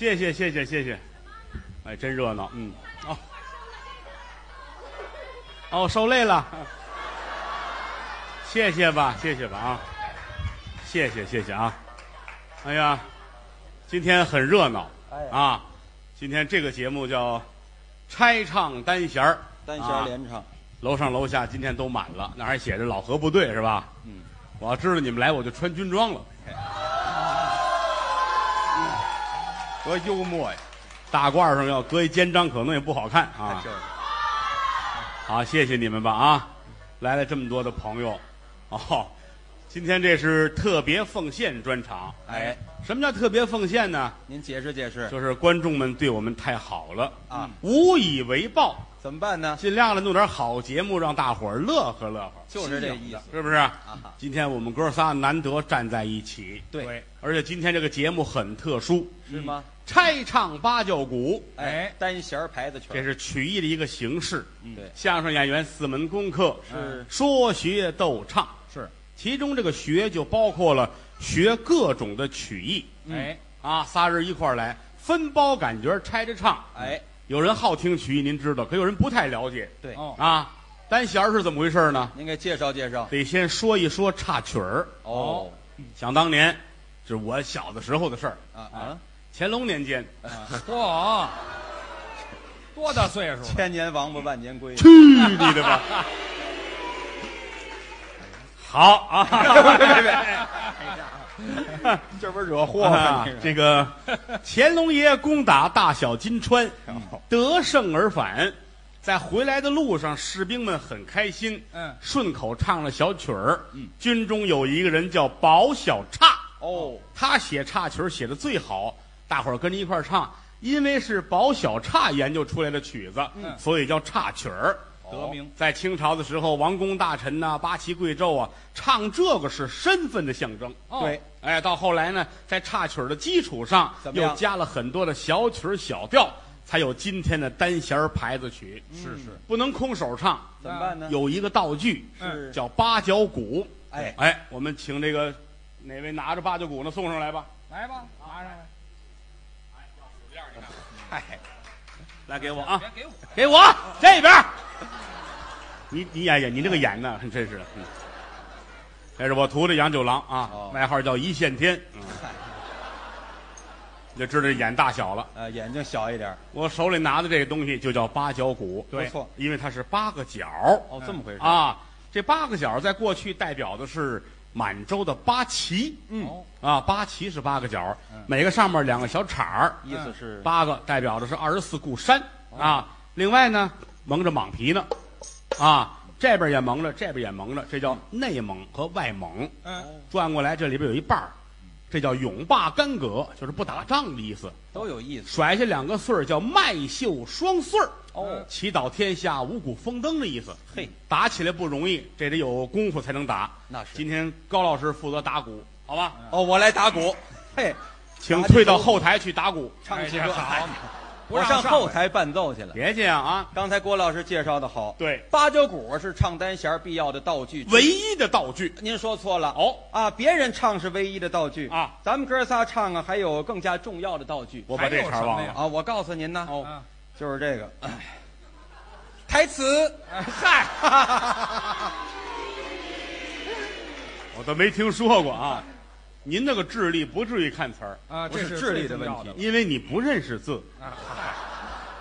谢谢谢谢谢谢，哎，真热闹，嗯，哦，哦，受累了，谢谢吧，谢谢吧啊，谢谢谢谢啊，哎呀，今天很热闹哎啊，今天这个节目叫拆唱单弦儿单弦啊连唱，楼上楼下今天都满了，那还写着老何部队是吧？嗯，我要知道你们来，我就穿军装了。多幽默呀！大褂上要搁一肩章，可能也不好看啊。就是 好，谢谢你们吧啊！来了这么多的朋友，哦，今天这是特别奉献专场。哎，什么叫特别奉献呢？您解释解释就是观众们对我们太好了，啊，无以为报，怎么办呢？尽量的弄点好节目，让大伙儿乐呵乐呵，就是这意思。是不是？啊。今天我们哥仨难得站在一起，对，而且今天这个节目很特殊，是吗？拆唱八角鼓，哎，单弦牌子曲这儿，是曲艺的一个形式。对，相声演员四门功课。是。说学逗唱，是，其中这个学就包括了学各种的曲艺。哎，啊，仨人一块儿来分包感觉拆着唱。哎，有人好听曲艺，您知道，可有人不太了解对，哦，啊。单弦儿是怎么回事呢？您给介绍介绍。得先说一说插曲儿。哦，想当年，这是我小的时候的事儿。啊啊，乾隆年间，嚯，多大岁数？千年王八万年龟。去你的吧！好啊，这不是惹祸啊吗？这个乾隆爷攻打大小金川，哦得胜而返，在回来的路上，士兵们很开心，嗯顺口唱了小曲儿。军中有一个人叫保小岔，哦，他写插曲儿写的最好，大伙儿跟着一块儿唱。因为是保小岔研究出来的曲子，嗯所以叫岔曲儿。得名在清朝的时候，王公大臣呐、八旗贵胄啊，唱这个是身份的象征。哦对，哎，到后来呢，在插曲的基础上，怎么样又加了很多的小曲小调，才有今天的单弦牌子曲。是是，不能空手唱，怎么办呢？有一个道具是叫八角鼓。哎，哎，我们请这个哪位拿着八角鼓呢？送上来吧。来吧，拿上来，嗨，来给我啊，别给我，给我这边儿。你你哎呀，你这个演呢，真是的。嗯，这是我徒弟杨九郎啊，哦外号叫一线天。你 就知道这眼大小了。呃，眼睛小一点。我手里拿的这个东西就叫八角鼓，不错因为它是八个角哦，这么回事。啊。这八个角在过去代表的是满洲的八旗，嗯，哦啊，八旗是八个角嗯，每个上面两个小铲儿，意思是八个代表的是二十四固山啊。另外呢，蒙着蟒皮呢，啊，这边也蒙着，这边也蒙着，这叫内蒙和外蒙。嗯，转过来，这里边有一半儿这叫永霸干戈，就是不打仗的意思。都有意思。甩下两个穗儿叫麦秀双穗儿，哦，祈祷天下五谷丰登的意思。嘿，打起来不容易，这得有功夫才能打。那是今天高老师负责打鼓，好吧？哦，我来打鼓。嘿，请退到后台去打鼓。唱起歌。好不我上后台伴奏去了。别这样啊！刚才郭老师介绍的好，对，八角鼓是唱单弦必要的道具。唯一的道具您说错了哦，啊！别人唱是唯一的道具啊，咱们哥仨唱啊，还有更加重要的道具我把这茬忘了。啊！我告诉您呢，哦，嗯就是这个，哎台词。哎 嗨，我都没听说过啊。您那个智力不至于看词儿，啊，这是智力的问题因为你不认识字。啊，嗨，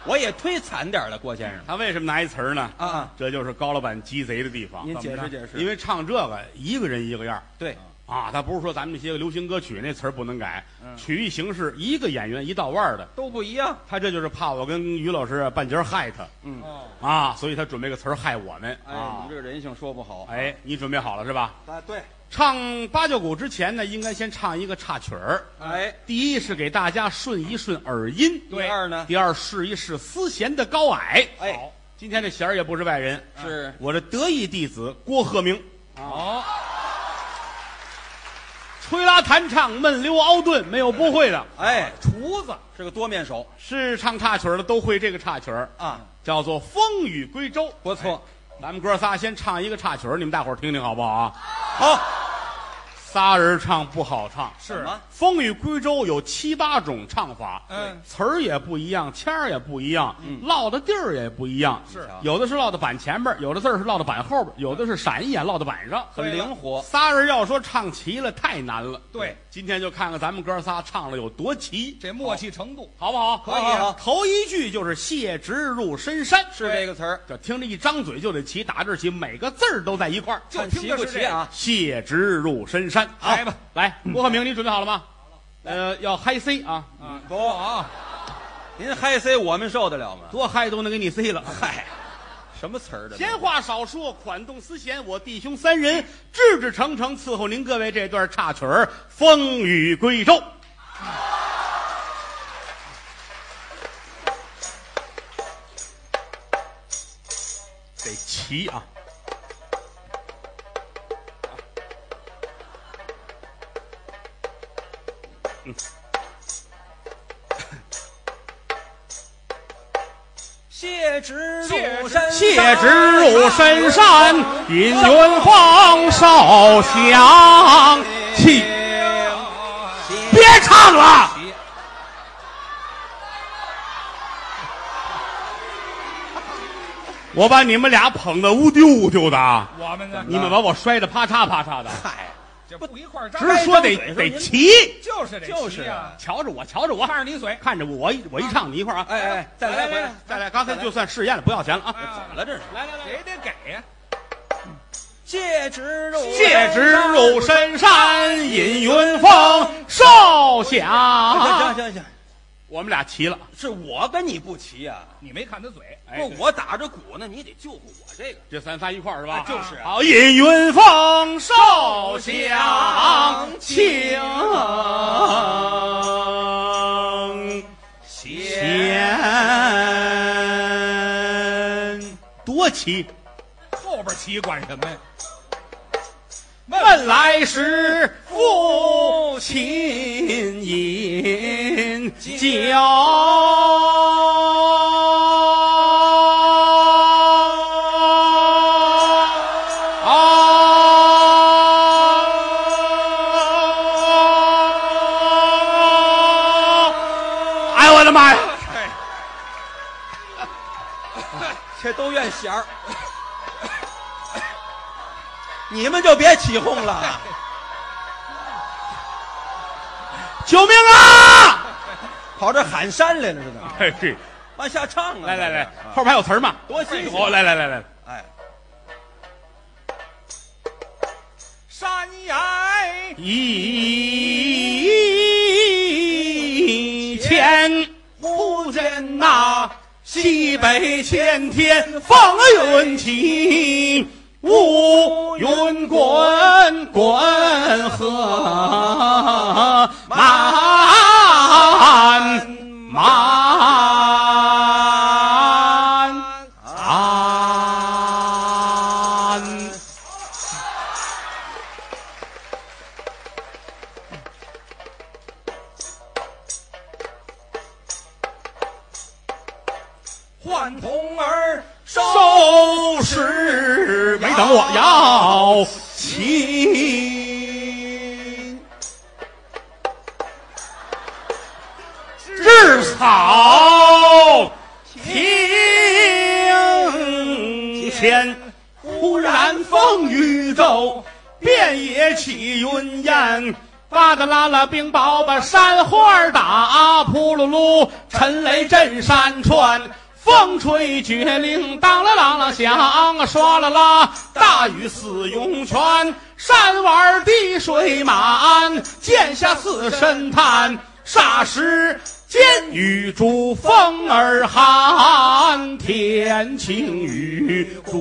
我也忒惨点了，郭先生他为什么拿一词儿呢？啊啊！这就是高老板鸡贼的地方。您解释解释。因为唱这个一个人一个样儿对，啊，他不是说咱们这些个流行歌曲那词儿不能改，嗯。曲艺形式一个演员一道腕儿的，都不一样。他这就是怕我跟于老师半截儿害他。嗯，哦，啊，所以他准备个词儿害我们。哎，你啊们。这个人性说不好。哎，你准备好了是吧？啊，对，唱八角鼓之前呢，应该先唱一个插曲儿。哎，第一是给大家顺一顺耳音，第二呢？第二试一试丝弦的高矮。哎。好，今天这弦儿也不是外人，是。我的得意弟子郭鹤鸣，好，吹拉弹唱闷溜凹顿，没有不会的。哎，厨子，是个多面手是唱插曲儿的都会这个插曲儿，啊，叫做《风雨归舟》。不错。咱们哥仨先唱一个插曲儿，你们大伙儿听听好不好啊？好，仨人唱不好唱，是怎么风雨归舟有七八种唱法，嗯词儿也不一样，腔儿也不一样，嗯落的地儿也不一样。是有的是落到板前边儿，有的字儿是落到板后边儿，有的是闪一眼落到板上。很灵活。仨人要说唱齐了，太难了。对，今天就看看咱们哥仨唱了有多齐，这默契程度，好不好？可以好好好头一句就是谢直入深山，是这个词儿，这听着一张嘴就得齐，打这儿起每个字儿都在一块儿。就看齐听着是这个。不齐啊？谢直入深山，好来吧，来，郭鹤鸣，你准备好了吗？呃，要嗨 C 啊，啊，不啊，您嗨 C 我们受得了吗？多嗨都能给你 C 了。嗨，什么词儿的？闲话少说，款动思闲，我弟兄三人志志诚诚伺候您各位这段插曲儿《风雨归舟》。得齐啊！谢知谢知入深谢直入深山，引云峰受降。气，别唱了。我把你们俩捧得乌丢乌丢的，我们呢？你们把我摔得啪嚓啪嚓的。嗨，这不一块儿直站，说得得齐，就是得就是啊，瞧着我，瞧着我，看着你嘴，看着我，我一我一唱，你一块儿啊！哎哎，再来来来回来，再来，刚才就算试验了，不要钱了啊！啊怎么了这是？来来来，也得给呀。谢知入戒指入深山，引云峰受行降。行行，我们俩齐了，是我跟你不齐呀。你没看他嘴，哎不，我打着鼓呢，你得救护我这个。这三仨一块儿是吧？啊就是啊好，引云峰受降，情弦多齐。后边齐管什么呀？问来时父亲饮弦儿，你们就别起哄了。救命啊！跑这喊山来了似的，嘿嘿，往下唱啊！来来来啊，后边还有词儿吗？多新鲜。哦，来来来来，哎，山崖一前忽见那西北前天风云起，乌云滚滚河漫漫我要起，至草亭前，忽然风雨骤，遍野起云烟。巴达拉拉冰雹把山花打，扑噜噜沉雷震山川。风吹绝岭，当啷啷啷响，唰啦啦，大雨似涌泉，山洼滴水满，剑下似深潭。霎时间雨珠，风儿寒，天晴雨转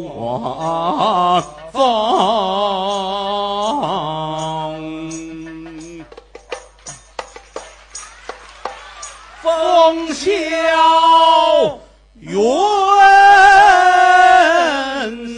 风。风消云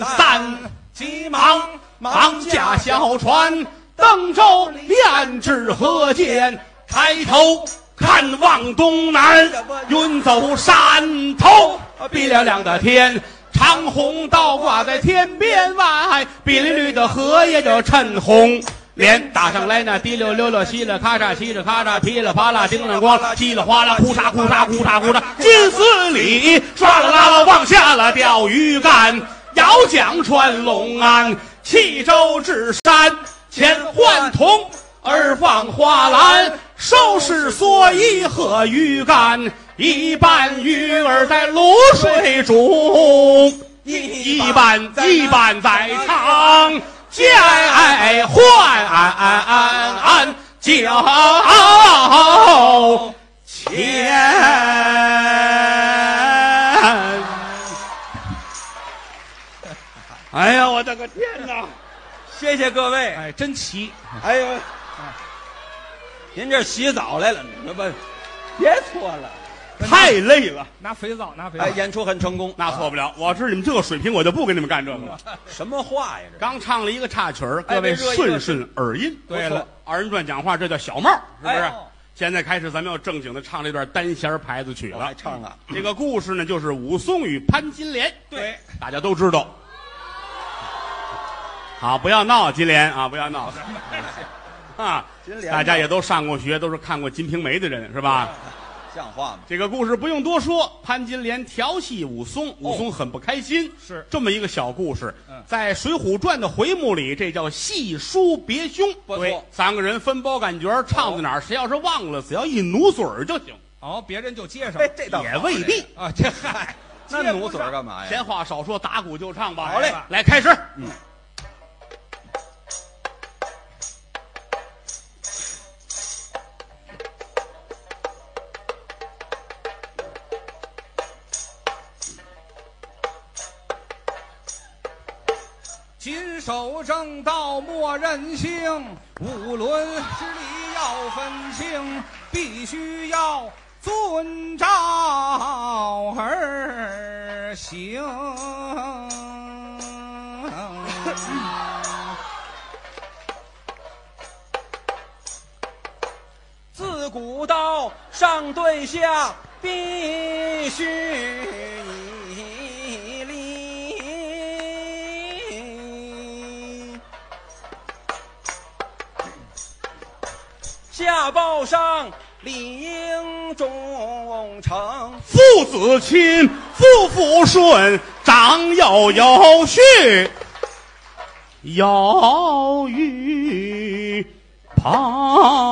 散，急忙忙驾小船，登舟连至河间，抬头看望东南，云走山头，碧亮亮的天，长虹倒挂在天边外，碧绿绿的荷叶叫衬红。连打上来那滴溜溜溜，稀里咔嚓，嘁哩咔嚓，噼里啪啦，叮啷咣，稀里哗啦，哭嚓哭嚓哭嚓哭嚓，金丝里唰啦啦啦往下了钓鱼竿，摇桨穿龙安，弃舟至山，前换铜，而放花篮，收拾蓑衣和鱼竿，一半鱼儿在卤水中，一半一半在唱。将换交钱。哎呀，我的个天哪！谢谢各位。哎，真齐。哎呦，您这洗澡来了？那不，别搓了。太累了，拿肥皂，拿肥皂。哎，演出很成功，那错不了。我知道你们这个水平，我就不跟你们干这个了。什么话呀？这刚唱了一个插曲儿，各位顺顺耳音。对了，二人转讲话，这叫小帽，是不是？现在开始，咱们要正经的唱这段单弦牌子曲了。来唱啊！这个故事呢，就是武松与潘金莲。对，大家都知道。好，不要闹，金莲啊，不要闹。啊，大家也都上过学，都是看过《金瓶梅》的人，是吧？像话吗？这个故事不用多说，潘金莲调戏武松，武松很不开心。是这么一个小故事，在《水浒传》的回目里，这叫戏书别兄。不错对，三个人分包感觉，唱到哪儿，谁要是忘了，只要一努嘴儿就行。哦，别人就接上。哎，这倒也未必啊，这嗨，那努嘴儿干嘛呀？闲话少说，打鼓就唱吧。好嘞，来开始。嗯。正道，莫任性。无论是理要分清，必须要遵照而行。自古道，上对下必须。下报上，理应忠诚。父子亲，夫妇顺，长幼有序，有余旁。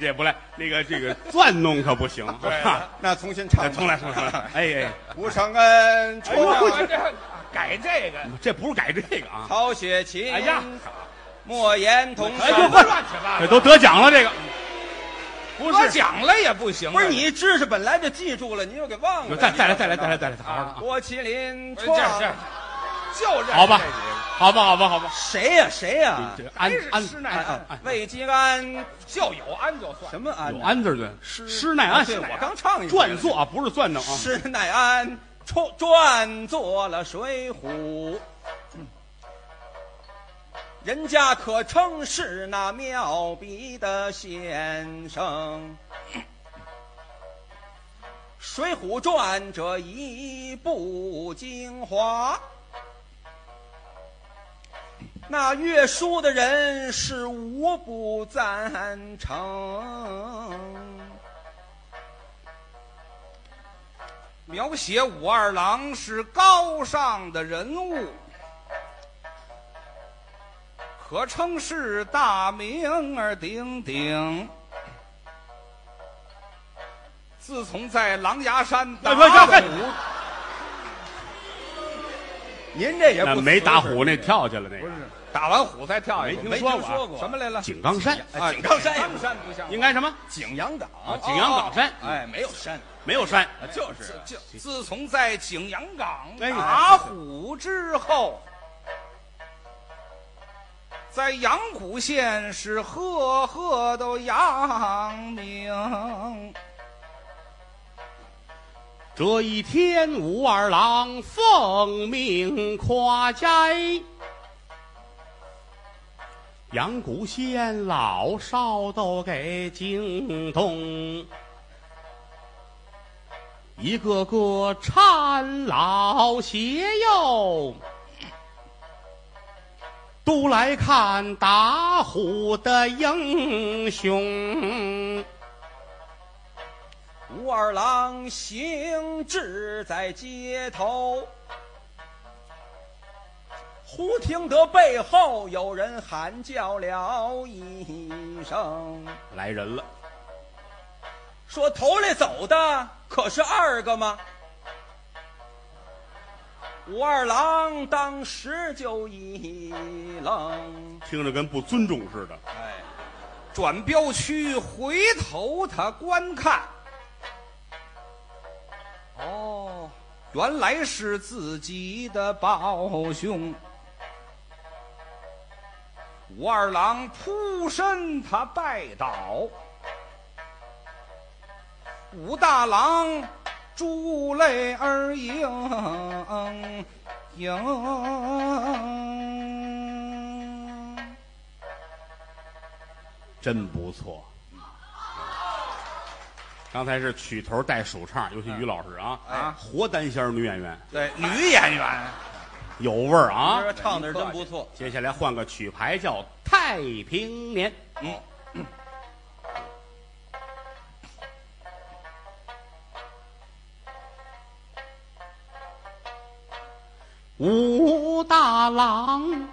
这这不赖，那个这个 转弄可不行。对，那重新唱，重来重来重 来。哎哎，不承恩，哎呦，这改这个，这不是改这个啊。曹雪芹，哎呀，莫言同哎呦，乱七八糟，这都得奖了，这个不是奖了也不行。不是你知识本来就记住了，你又给忘了。再再来再来再来再来，好好的。郭麒麟这这就认好吧，好吧，好吧，好吧。谁呀？谁呀？安安施耐庵，魏吉安就有安就算。什么安？有安字对。施耐庵，对，我刚唱一转作啊，不是钻弄啊。施耐庵转转作了水浒，人家可称是那妙笔的先生。《水浒传》这一部精华。那阅书的人是无不赞成。描写武二郎是高尚的人物，可称是大名儿鼎鼎。自从在狼牙山打虎，您这也不没打虎，那跳去了那个。打完虎再跳下去，没听说过。什么来了？井冈山。啊，井冈山，井冈山。不像，应该什么？景阳冈啊，景阳冈山。哎，没有山，没有山，就是。就自从在景阳冈打虎之后，在阳谷县是赫赫都扬名。这一天，武二郎奉命跨斋，阳谷县老少都给惊动，一个个搀老携幼，都来看打虎的英雄。武二郎行至在街头，忽听得背后有人喊叫了一声：“来人了！”说头里走的可是二哥吗？武二郎当时就一愣，听着跟不尊重似的。哎，转镖区回头他观看。哦，原来是自己的胞兄。武二郎扑身他拜倒，武大郎珠泪儿盈盈，真不错。刚才是曲头带手唱，尤其于老师啊，啊活单弦女演员，对，女演员有味儿啊。这唱的是真不错。接下来换个曲牌，叫《太平年》。嗯，武大郎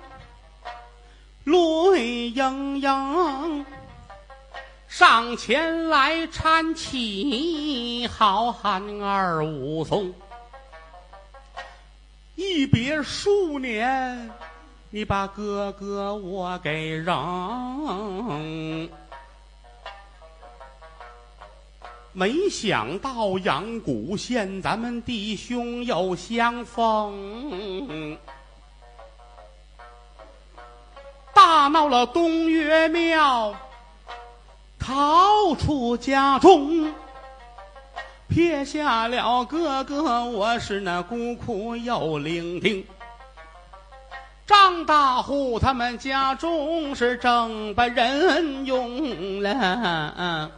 泪盈盈，上前来搀起好汉二武松。一别数年，你把哥哥我给扔。没想到阳谷县咱们弟兄又相逢，大闹了东岳庙，逃出家中，撇下了哥哥，我是那孤苦又伶仃。张大户他们家中是正把人用了。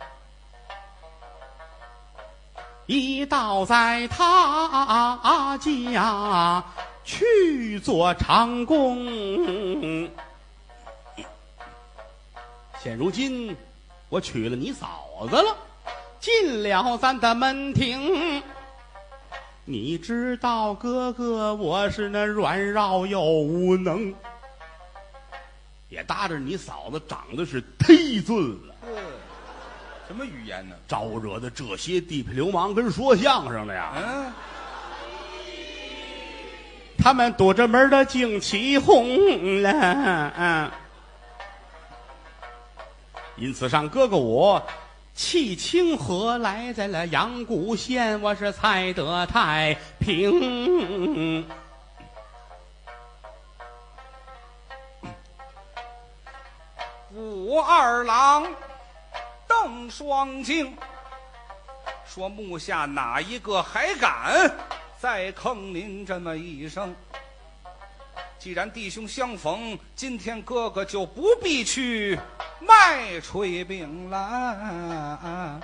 一道在他家去做长工，现如今我娶了你嫂子了，进了咱的门庭。你知道哥哥我是那软弱又无能，也搭着你嫂子长得是忒俊了。什么语言呢？招惹的这些地痞流氓跟说相声的呀，嗯，他们躲着门的惊起哄了。嗯，因此上哥哥我弃清河来在了阳谷县，我是才得太平。武二郎。瞪双睛，说：“目下哪一个还敢再坑您这么一声？既然弟兄相逢，今天哥哥就不必去卖炊饼了。”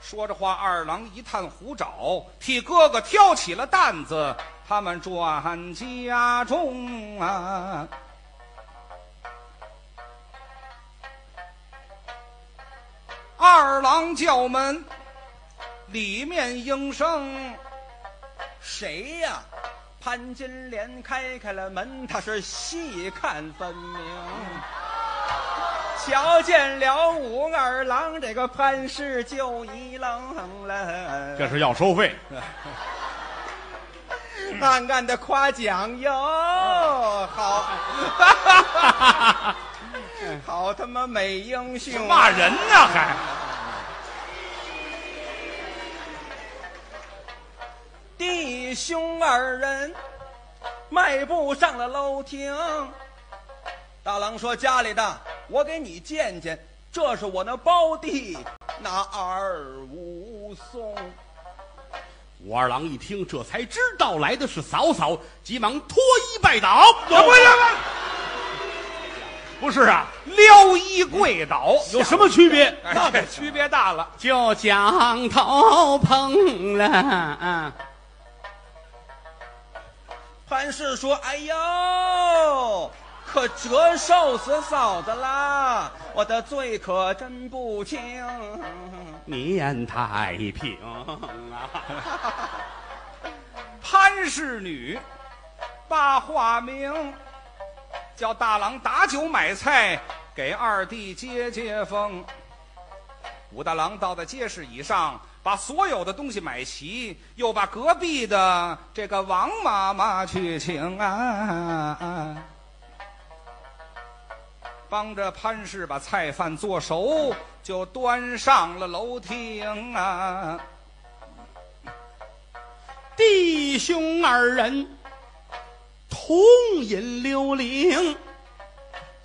说着话，二郎一探胡爪，替哥哥挑起了担子，他们转家中啊。二郎叫门，里面应声：“谁呀？”潘金莲开开了门，他是细看分明，瞧见了武二郎，这个潘氏就一愣了。这是要收费，暗暗的夸奖哟，好，好他妈美英雄，骂人呢还？弟兄二人迈步上了楼亭，大郎说：“家里的，我给你见见，这是我那胞弟那二武武松。武二郎一听，这才知道来的是嫂嫂，急忙脱衣拜倒。不不不是啊，撩衣跪倒有什么区别？哎，这区别大了。就将头碰了。潘氏说：“哎呦，可折寿死嫂子啦！我的罪可真不轻。念太平啊！潘氏女，把化名叫大郎打酒买菜，给二弟接接风。武大郎到了街市以上。”把所有的东西买齐，又把隔壁的这个王妈妈去请啊，帮着潘氏把菜饭做熟，就端上了楼厅啊。弟兄二人同饮溜灵，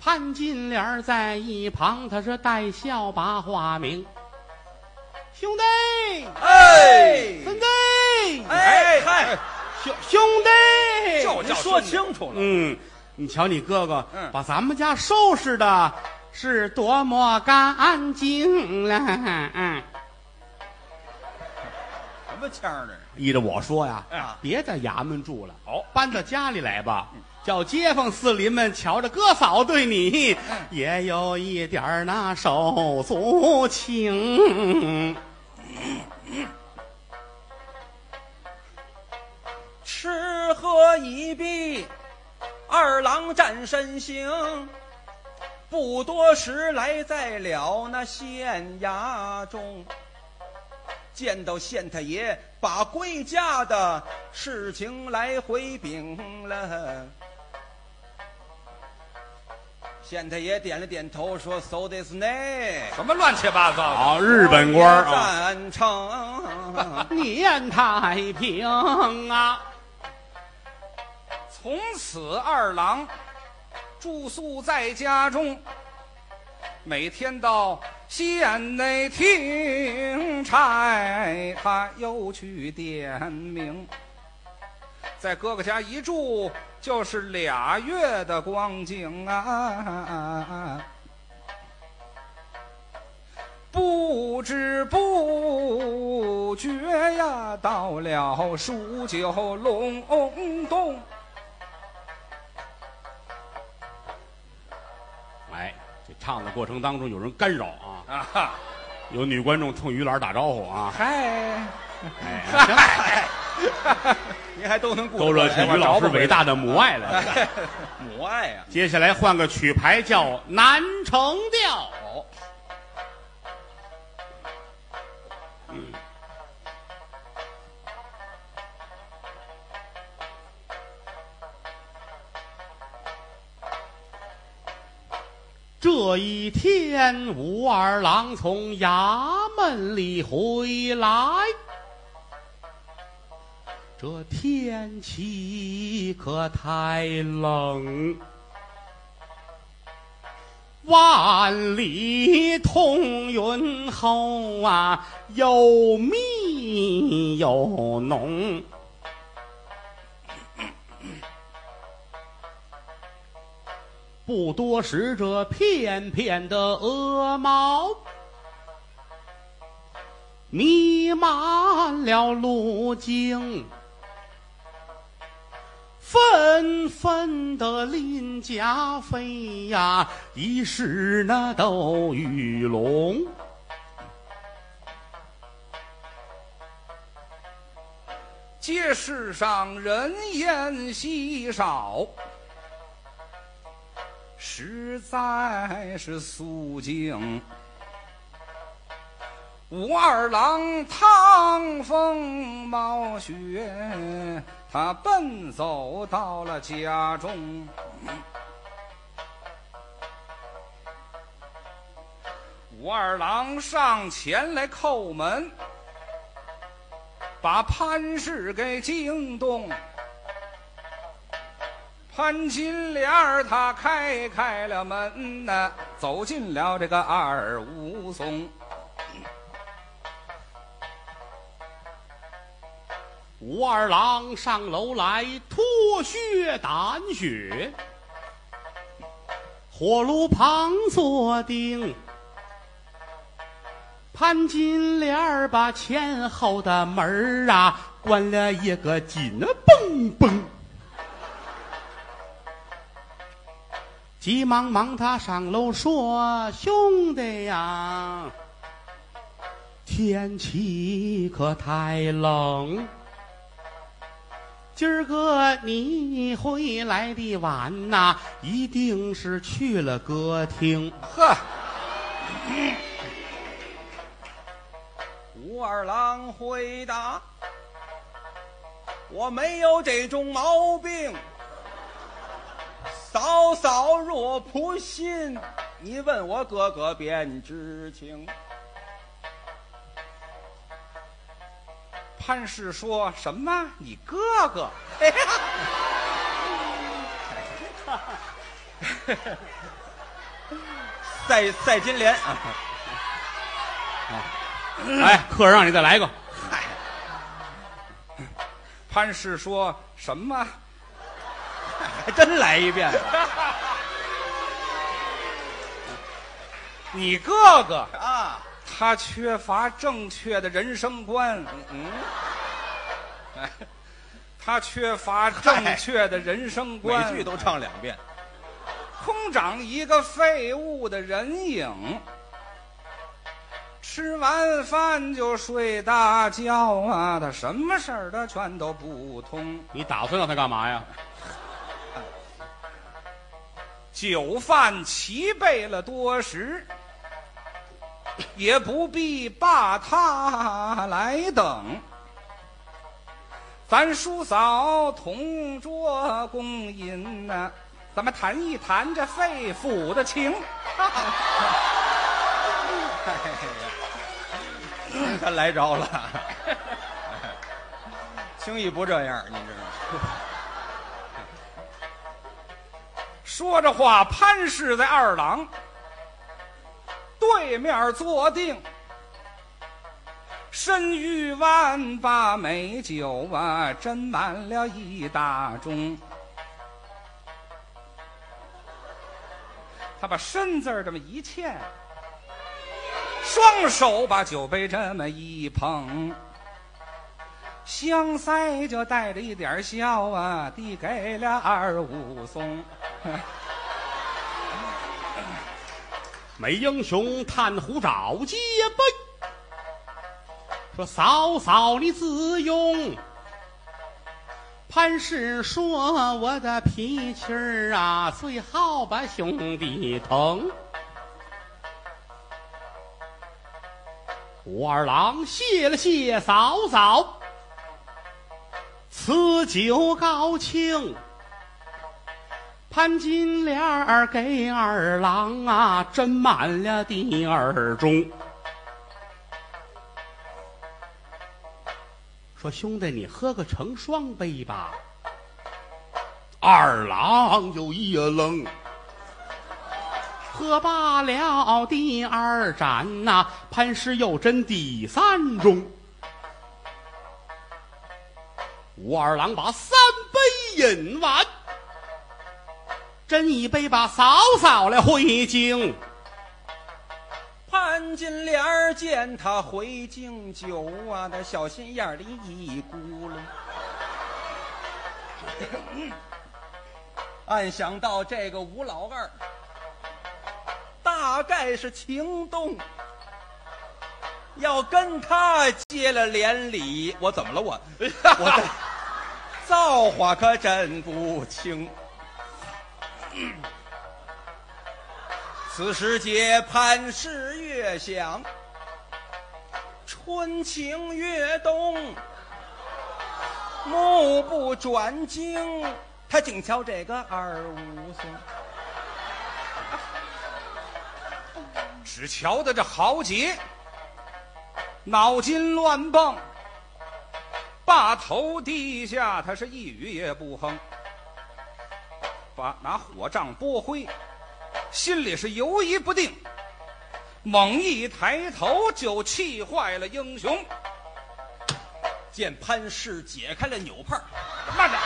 潘金莲在一旁，他是带笑把话明。兄弟，哎，孙子，哎嗨，兄兄弟，就你说清楚了。嗯，你瞧你哥哥，嗯把咱们家收拾的是多么干净了。嗯，什么腔儿呢？依着我说呀，啊别在衙门住了，哦搬到家里来吧。叫街坊四邻们瞧着哥嫂对你，也有一点儿那手足情。吃喝一毕，二郎站身行，不多时来在了那县衙中，见到县太爷把归家的事情来回禀了。县太爷点了点头，说：“So this 呢？什么乱七八糟的？好，日本官儿啊，赞成。念太平啊。从此二郎住宿在家中，每天到县内听差，他又去点名。在哥哥家一住就是俩月的光景啊！不知不觉呀，到了数九隆冬。哎，这唱的过程当中有人干扰啊，啊哈，有女观众冲于老师打招呼啊。嗨，嗨，您还都能顾得勾勒起于老师伟大的母爱来 了。母爱呀、接下来换个曲牌，叫《南城调》。哦，这一天，武二郎从衙门里回来，这天气可太冷。万里彤云后啊，又密又浓。不多时，这片片的鹅毛弥漫了路径，纷纷的鳞甲飞呀，已是那斗鱼龙。街市上人烟稀少，实在是肃静。武二郎趟风冒雪，他奔走到了家中。武二郎上前来叩门。把潘氏给惊动，潘金莲儿她开开了门呐，走进了这个二武松。武二郎上楼来脱靴掸雪，火炉旁坐定。潘金莲把前后的门儿啊关了一个紧绷绷，急忙忙他上楼说：“兄弟呀，天气可太冷，今儿个你回来的晚呐，一定是去了歌厅。”呵。武二郎回答：“我没有这种毛病。嫂嫂若不信，你问我哥哥便知情。”潘氏说什么？你哥哥？赛赛金莲啊。哎，客人让你再来一个。嗨，潘氏说什么？还 真来一遍。你哥哥啊，他缺乏正确的人生观。嗯，哎，他缺乏正确的人生观。每句都唱两遍。空长一个废物的人影。吃完饭就睡大觉啊！他什么事儿他全都不通。你打算让他干嘛呀？酒饭齐备了多时，也不必把他来等。咱叔嫂同桌共饮呢，咱们谈一谈这肺腑的情。他来着了，轻易不这样，你知道吗？说着话，潘氏在二郎对面坐定，身玉碗把美酒啊斟满了一大盅。他把“身”字这么一欠。双手把酒杯这么一捧，香腮就带着一点笑啊，递给了二武松。美英雄叹壶找接杯，说嫂嫂你自用。潘氏说我的脾气儿啊，最好把兄弟疼。武二郎谢了谢嫂嫂，此酒高庆。潘金莲儿给二郎啊斟满了第二盅，说兄弟你喝个成双杯吧。二郎就一愣。喝罢了第二盏呐、潘氏又斟第三盅。武二郎把三杯饮完，斟一杯把嫂嫂来回敬。潘金莲见他回敬酒啊，那小心眼里一咕噜，暗想到这个吴老二。大概是情动，要跟他结了连理，我怎么了？我我这造化可真不轻。此时节潘氏越想，春情越动，目不转睛，他竟瞧这个二武松。只瞧得这豪杰，脑筋乱蹦，把头低下，他是一语也不哼，把拿火杖拨灰，心里是犹疑不定，猛一抬头就气坏了英雄，见潘氏解开了纽帕，慢着，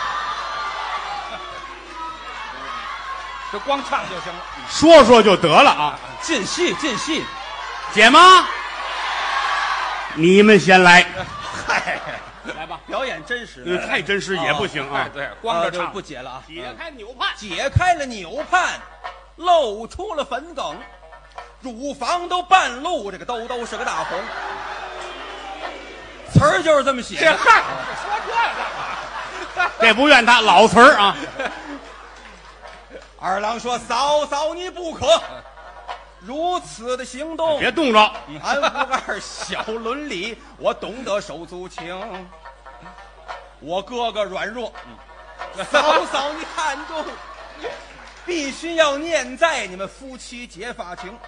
这光唱就行了。说说就得了啊！进戏进戏。姐吗？你们先来，嗨，来吧，表演真实，的太真实也不行啊哎，！对，光着就唱不解了啊。解开纽帕，解开了纽畔，露出了粉梗，乳房都半露，这个兜兜是个大红。词儿就是这么写的。这嗨，说这干嘛？这不怨他老词儿啊！二郎说：“嫂嫂，你不可如此的行动。别冻着，俺五二小伦理，我懂得手足情。我哥哥软弱，嫂嫂你看重，必须要念在你们夫妻结发情。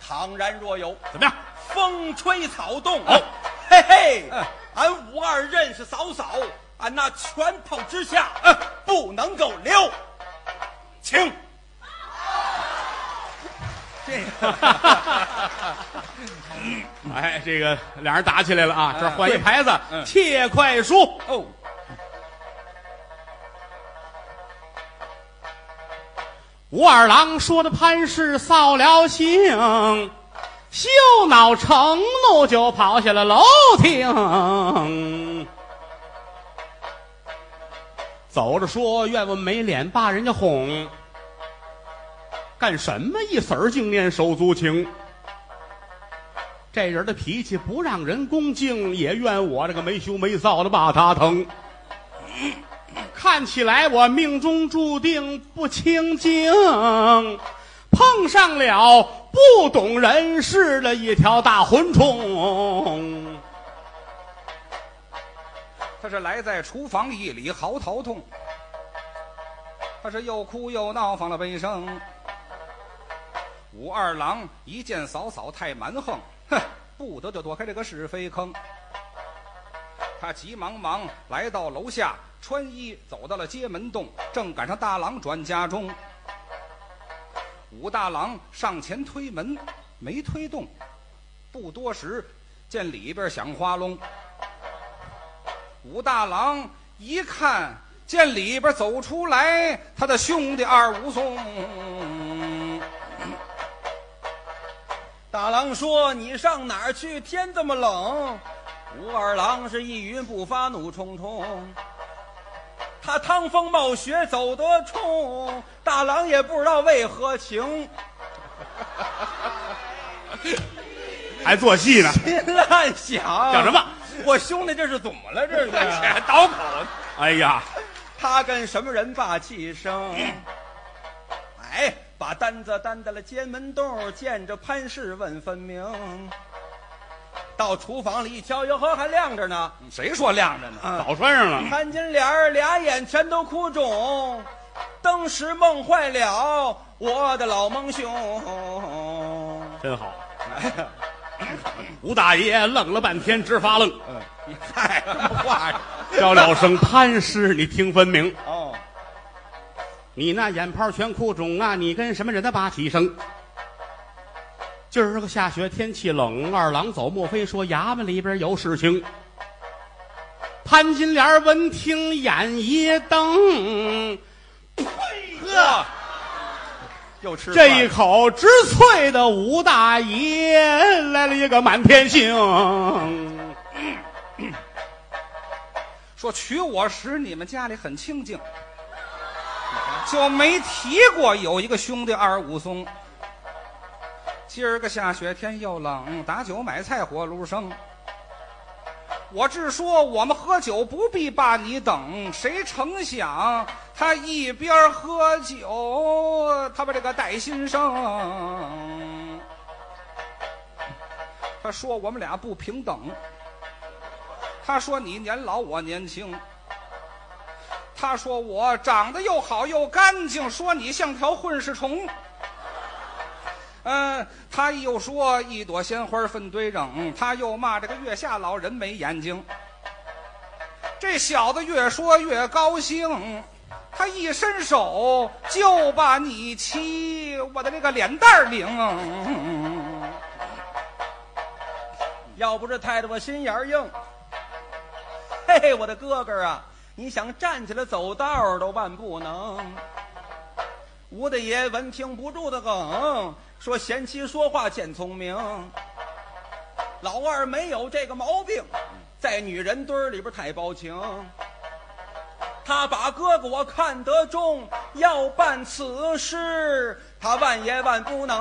倘然若有怎么样？风吹草动，好嘿嘿，俺五二认识嫂嫂，俺那拳头之下，不能够留情。这个。哎，这个俩人打起来了啊！这儿换一牌子，嗯切快书。哦，武二郎说的潘氏扫了兴，羞恼成怒就跑下了楼厅。走着说愿我没脸把人家哄，干什么一子儿净念手足情？这人的脾气不让人恭敬，也怨我这个没羞没臊的把他疼。看起来我命中注定不清净，碰上了不懂人事的一条大蛔虫。他是来在厨房一里嚎啕痛，他是又哭又闹放了悲声。武二郎一见嫂嫂太蛮横，哼，不得就躲开这个是非坑。他急忙忙来到楼下，穿衣走到了街门洞，正赶上大郎转家中。武大郎上前推门，没推动，不多时，见里边响花笼。武大郎一看，见里边走出来他的兄弟二武松。大郎说：“你上哪儿去？天这么冷。”武二郎是一云不发，怒冲冲。他趟风冒雪走得冲，大郎也不知道为何情。还做戏呢？心乱想，想什么？我兄弟这是怎么了？这是 倒口，哎呀，他跟什么人把气生？哎，把单子担在了街门洞，见着潘氏问分明。到厨房里一瞧，哟呵，还亮着呢。谁说亮着呢？嗯早穿上了。潘金莲儿俩眼全都哭肿，当时梦坏了我的老蒙兄。真好。吴大爷愣了半天，直发愣，嗨，什么话？叫了声潘氏，你听分明。哦，你那眼泡全哭肿啊！你跟什么人的把起声？今儿个下雪，天气冷，二郎走，莫非说衙门里边有事情？潘金莲闻听，眼一瞪，呵，又吃这一口直脆的武大爷来了一个满天星。说娶我时你们家里很清静，就没提过有一个兄弟二武松。今儿个下雪天又冷，打酒买菜火炉生。我只说我们喝酒不必把你等，谁成想他一边喝酒，他把这个带心生。他说我们俩不平等。他说你年老我年轻，他说我长得又好又干净，说你像条混世虫。嗯，他又说一朵鲜花粪堆扔，他又骂这个月下老人没眼睛。这小子越说越高兴，他一伸手就把你气我的这个脸蛋儿拧。要不是太太我心眼儿硬，嘿嘿，我的哥哥啊，你想站起来走道儿都万不能。吴大爷闻听不住的梗，说贤妻说话真聪明。老二没有这个毛病，在女人堆里边太薄情。他把哥哥我看得重，要办此事，他万也万不能。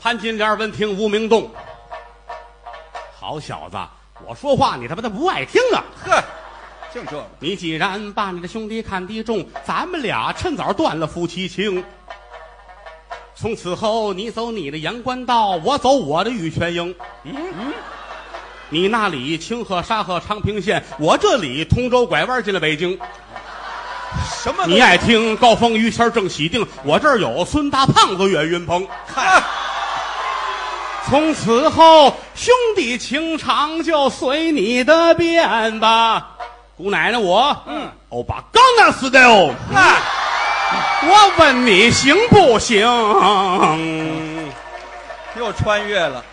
潘金莲闻听无名动，好小子，我说话你他妈的不爱听啊！呵，就这个。你既然把你的兄弟看得重，咱们俩趁早断了夫妻情。从此后，你走你的阳关道，我走我的玉泉营。嗯嗯，你那里清河、沙河、昌平县，我这里通州拐弯进了北京。什么？你爱听高峰、于谦、郑喜定，我这儿有孙大胖子、岳云鹏。嗨，从此后，兄弟情长就随你的便吧。姑奶奶我，嗯，欧巴刚那死的哦。嗨。我问你行不行？又穿越了。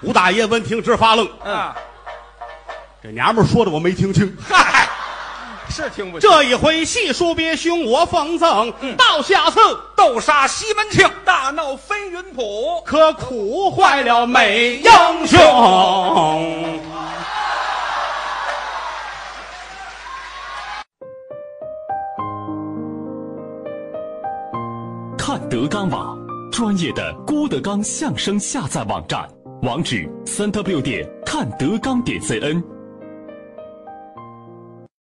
吴大爷闻听直发愣，嗯，这娘们说的我没听清。嗨，是听不清。这一回细数别兄我奉赠，到下次斗杀西门庆，大闹飞云浦，可苦坏了美英雄。看德纲网，专业的郭德纲相声下载网站，网址：三 w 点看德纲点 cn。